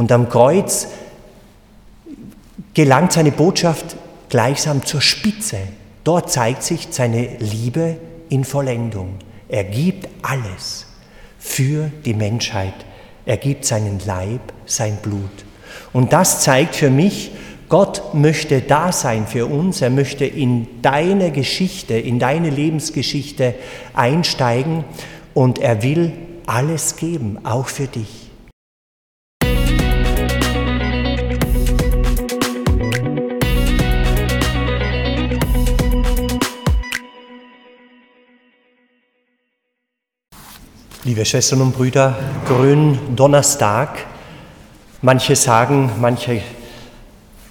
Und am Kreuz gelangt seine Botschaft gleichsam zur Spitze. Dort zeigt sich seine Liebe in Vollendung. Er gibt alles für die Menschheit. Er gibt seinen Leib, sein Blut. Und das zeigt für mich, Gott möchte da sein für uns. Er möchte in deine Geschichte, in deine Lebensgeschichte einsteigen und er will alles geben, auch für dich. Liebe Schwestern und Brüder, Gründonnerstag. Manche sagen, manche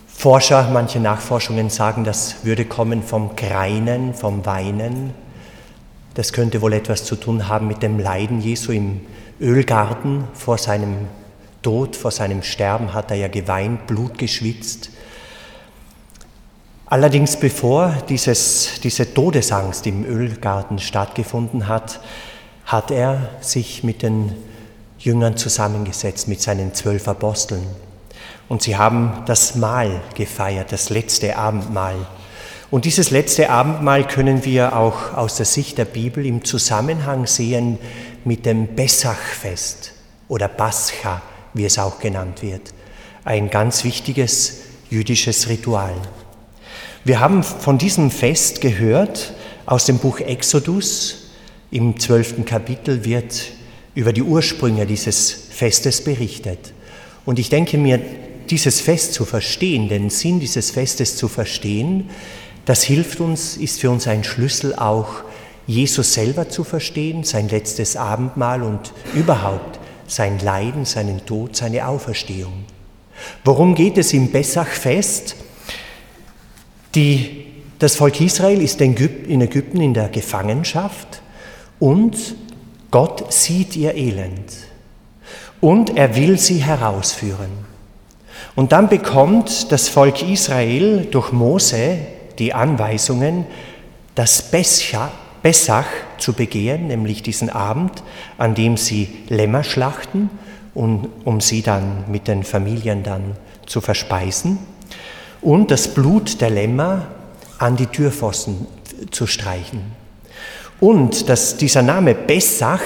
Forscher, manche Nachforschungen sagen, das würde kommen vom Greinen, vom Weinen. Das könnte wohl etwas zu tun haben mit dem Leiden Jesu im Ölgarten. Vor seinem Tod, vor seinem Sterben hat er ja geweint, Blut geschwitzt. Allerdings bevor dieses, diese Todesangst im Ölgarten stattgefunden hat, hat er sich mit den Jüngern zusammengesetzt, mit seinen zwölf Aposteln. Und sie haben das Mahl gefeiert, das letzte Abendmahl. Und dieses letzte Abendmahl können wir auch aus der Sicht der Bibel im Zusammenhang sehen mit dem Bessachfest oder Pascha, wie es auch genannt wird. Ein ganz wichtiges jüdisches Ritual. Wir haben von diesem Fest gehört aus dem Buch Exodus, im zwölften Kapitel wird über die Ursprünge dieses Festes berichtet. Und ich denke mir, dieses Fest zu verstehen, den Sinn dieses Festes zu verstehen, das hilft uns, ist für uns ein Schlüssel auch, Jesus selber zu verstehen, sein letztes Abendmahl und überhaupt sein Leiden, seinen Tod, seine Auferstehung. Worum geht es im Bessachfest? Die, das Volk Israel ist in Ägypten in der Gefangenschaft und Gott sieht ihr Elend und er will sie herausführen. Und dann bekommt das Volk Israel durch Mose die Anweisungen, das Bessach zu begehen, nämlich diesen Abend, an dem sie Lämmer schlachten, um, um sie dann mit den Familien dann zu verspeisen, und das Blut der Lämmer an die Türpfosten zu streichen. Und dass dieser Name Bessach,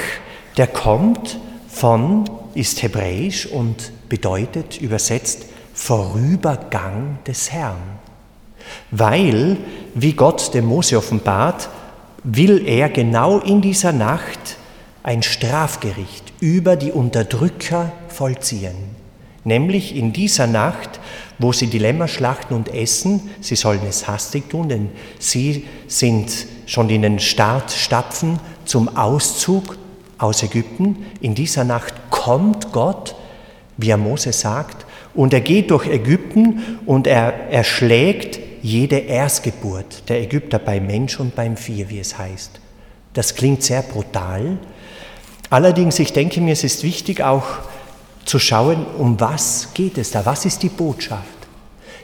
der kommt von, ist hebräisch und bedeutet übersetzt Vorübergang des Herrn. Weil, wie Gott dem Mose offenbart, will er genau in dieser Nacht ein Strafgericht über die Unterdrücker vollziehen. Nämlich in dieser Nacht, wo sie die Lämmer schlachten und essen, sie sollen es hastig tun, denn sie sind schon in den Startstapfen zum Auszug aus Ägypten. In dieser Nacht kommt Gott, wie er Mose sagt, und er geht durch Ägypten und er erschlägt jede Erstgeburt der Ägypter beim Mensch und beim Vieh, wie es heißt. Das klingt sehr brutal. Allerdings, ich denke mir, es ist wichtig auch zu schauen, um was geht es da, was ist die Botschaft.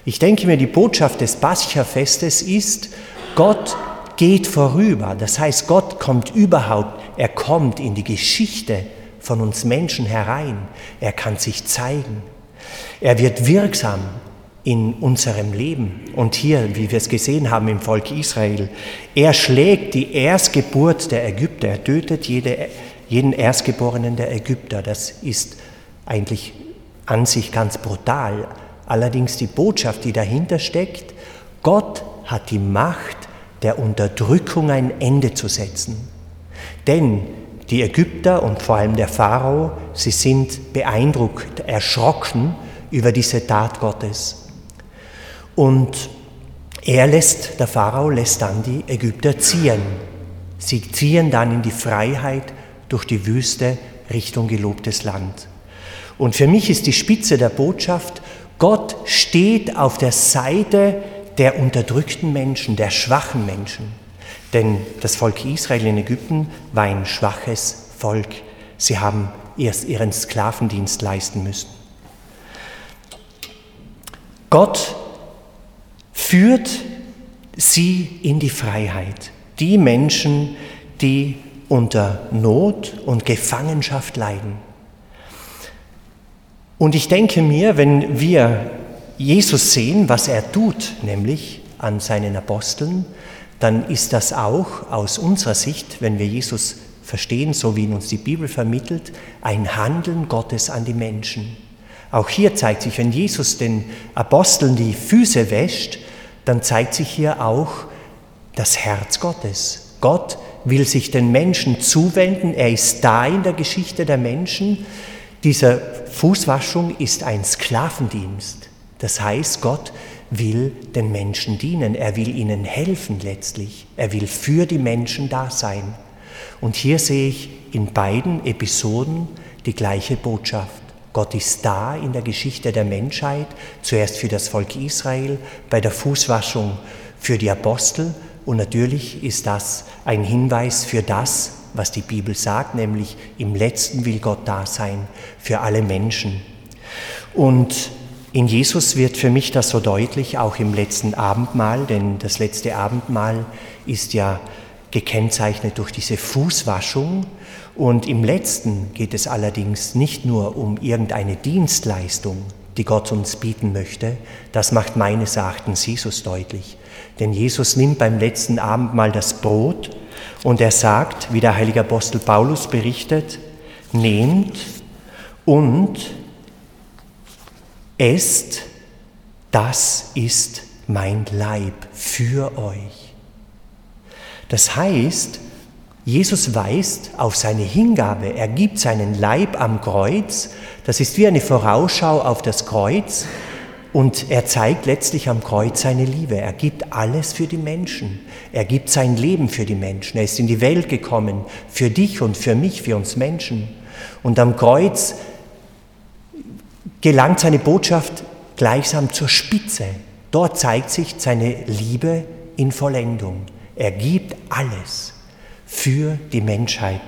Ich denke mir, die Botschaft des Pascha-Festes ist, Gott geht vorüber. Das heißt, Gott kommt überhaupt, er kommt in die Geschichte von uns Menschen herein. Er kann sich zeigen. Er wird wirksam in unserem Leben. Und hier, wie wir es gesehen haben im Volk Israel, er schlägt die Erstgeburt der Ägypter. Er tötet jede, jeden Erstgeborenen der Ägypter. Das ist eigentlich an sich ganz brutal. Allerdings die Botschaft, die dahinter steckt, Gott hat die Macht, der Unterdrückung ein Ende zu setzen. Denn die Ägypter und vor allem der Pharao, sie sind beeindruckt, erschrocken über diese Tat Gottes. Und er lässt, der Pharao lässt dann die Ägypter ziehen. Sie ziehen dann in die Freiheit durch die Wüste Richtung gelobtes Land. Und für mich ist die Spitze der Botschaft, Gott steht auf der Seite der unterdrückten Menschen, der schwachen Menschen. Denn das Volk Israel in Ägypten war ein schwaches Volk. Sie haben erst ihren Sklavendienst leisten müssen. Gott führt sie in die Freiheit. Die Menschen, die unter Not und Gefangenschaft leiden. Und ich denke mir, wenn wir Jesus sehen, was er tut, nämlich an seinen Aposteln, dann ist das auch aus unserer Sicht, wenn wir Jesus verstehen, so wie ihn uns die Bibel vermittelt, ein Handeln Gottes an die Menschen. Auch hier zeigt sich, wenn Jesus den Aposteln die Füße wäscht, dann zeigt sich hier auch das Herz Gottes. Gott will sich den Menschen zuwenden, er ist da in der Geschichte der Menschen. Diese Fußwaschung ist ein Sklavendienst. Das heißt, Gott will den Menschen dienen, er will ihnen helfen letztlich, er will für die Menschen da sein. Und hier sehe ich in beiden Episoden die gleiche Botschaft. Gott ist da in der Geschichte der Menschheit, zuerst für das Volk Israel, bei der Fußwaschung für die Apostel und natürlich ist das ein Hinweis für das, was die Bibel sagt, nämlich im letzten will Gott da sein für alle Menschen. Und in Jesus wird für mich das so deutlich, auch im letzten Abendmahl, denn das letzte Abendmahl ist ja gekennzeichnet durch diese Fußwaschung. Und im letzten geht es allerdings nicht nur um irgendeine Dienstleistung, die Gott uns bieten möchte. Das macht meines Erachtens Jesus deutlich. Denn Jesus nimmt beim letzten Abendmahl das Brot und er sagt, wie der heilige Apostel Paulus berichtet, nehmt und esst, das ist mein Leib für euch. Das heißt, Jesus weist auf seine Hingabe, er gibt seinen Leib am Kreuz, das ist wie eine Vorausschau auf das Kreuz und er zeigt letztlich am Kreuz seine Liebe. Er gibt alles für die Menschen. Er gibt sein Leben für die Menschen. Er ist in die Welt gekommen, für dich und für mich, für uns Menschen. Und am Kreuz gelangt seine Botschaft gleichsam zur Spitze. Dort zeigt sich seine Liebe in Vollendung. Er gibt alles für die Menschheit.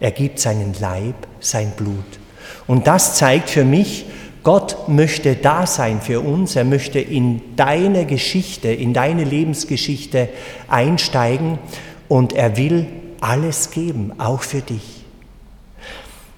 Er gibt seinen Leib, sein Blut. Und das zeigt für mich, Gott möchte da sein für uns, er möchte in deine Geschichte, in deine Lebensgeschichte einsteigen und er will alles geben, auch für dich.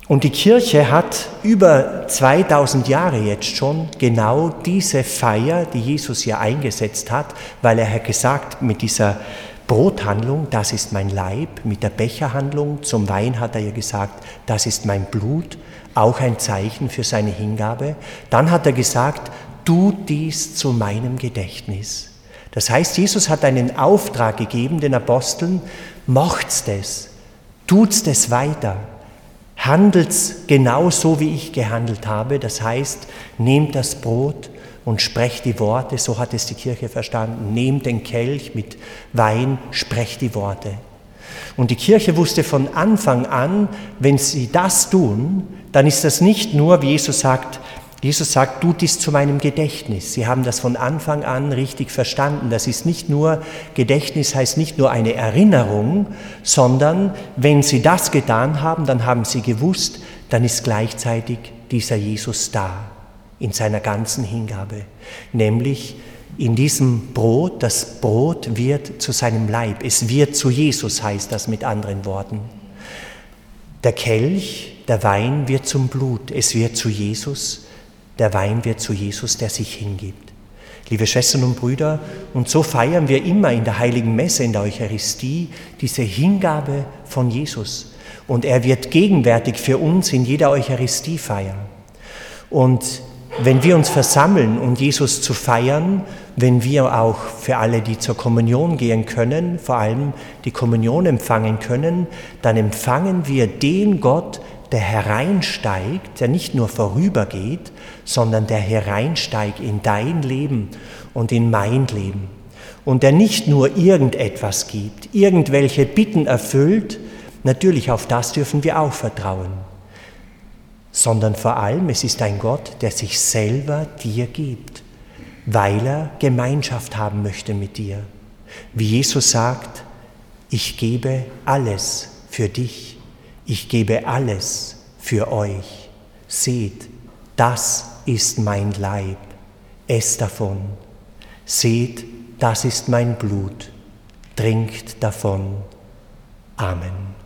Und die Kirche hat über 2000 Jahre jetzt schon genau diese Feier, die Jesus hier eingesetzt hat, weil er hat gesagt, mit dieser Brothandlung, das ist mein Leib, mit der Becherhandlung zum Wein hat er ja gesagt, das ist mein Blut, auch ein Zeichen für seine Hingabe. Dann hat er gesagt, tu dies zu meinem Gedächtnis. Das heißt, Jesus hat einen Auftrag gegeben den Aposteln, macht's das, tut's das weiter, handelt's genau so, wie ich gehandelt habe. Das heißt, nehmt das Brot und sprecht die Worte, so hat es die Kirche verstanden, nehmt den Kelch mit Wein, sprecht die Worte. Und die Kirche wusste von Anfang an, wenn sie das tun, dann ist das nicht nur, wie Jesus sagt, Jesus sagt, tut dies zu meinem Gedächtnis. Sie haben das von Anfang an richtig verstanden. Das ist nicht nur, Gedächtnis heißt nicht nur eine Erinnerung, sondern wenn Sie das getan haben, dann haben Sie gewusst, dann ist gleichzeitig dieser Jesus da in seiner ganzen Hingabe. Nämlich in diesem Brot, das Brot wird zu seinem Leib. Es wird zu Jesus, heißt das mit anderen Worten. Der Kelch, der Wein wird zum Blut. Es wird zu Jesus. Der Wein wird zu Jesus, der sich hingibt. Liebe Schwestern und Brüder, und so feiern wir immer in der heiligen Messe, in der Eucharistie, diese Hingabe von Jesus. Und er wird gegenwärtig für uns in jeder Eucharistiefeier. Und wenn wir uns versammeln, um Jesus zu feiern, wenn wir auch für alle, die zur Kommunion gehen können, vor allem die Kommunion empfangen können, dann empfangen wir den Gott, der hereinsteigt, der nicht nur vorübergeht, sondern der hereinsteigt in dein Leben und in mein Leben. Und der nicht nur irgendetwas gibt, irgendwelche Bitten erfüllt, natürlich auf das dürfen wir auch vertrauen sondern vor allem es ist ein Gott, der sich selber dir gibt, weil er Gemeinschaft haben möchte mit dir. Wie Jesus sagt, ich gebe alles für dich, ich gebe alles für euch. Seht, das ist mein Leib, esst davon. Seht, das ist mein Blut, trinkt davon. Amen.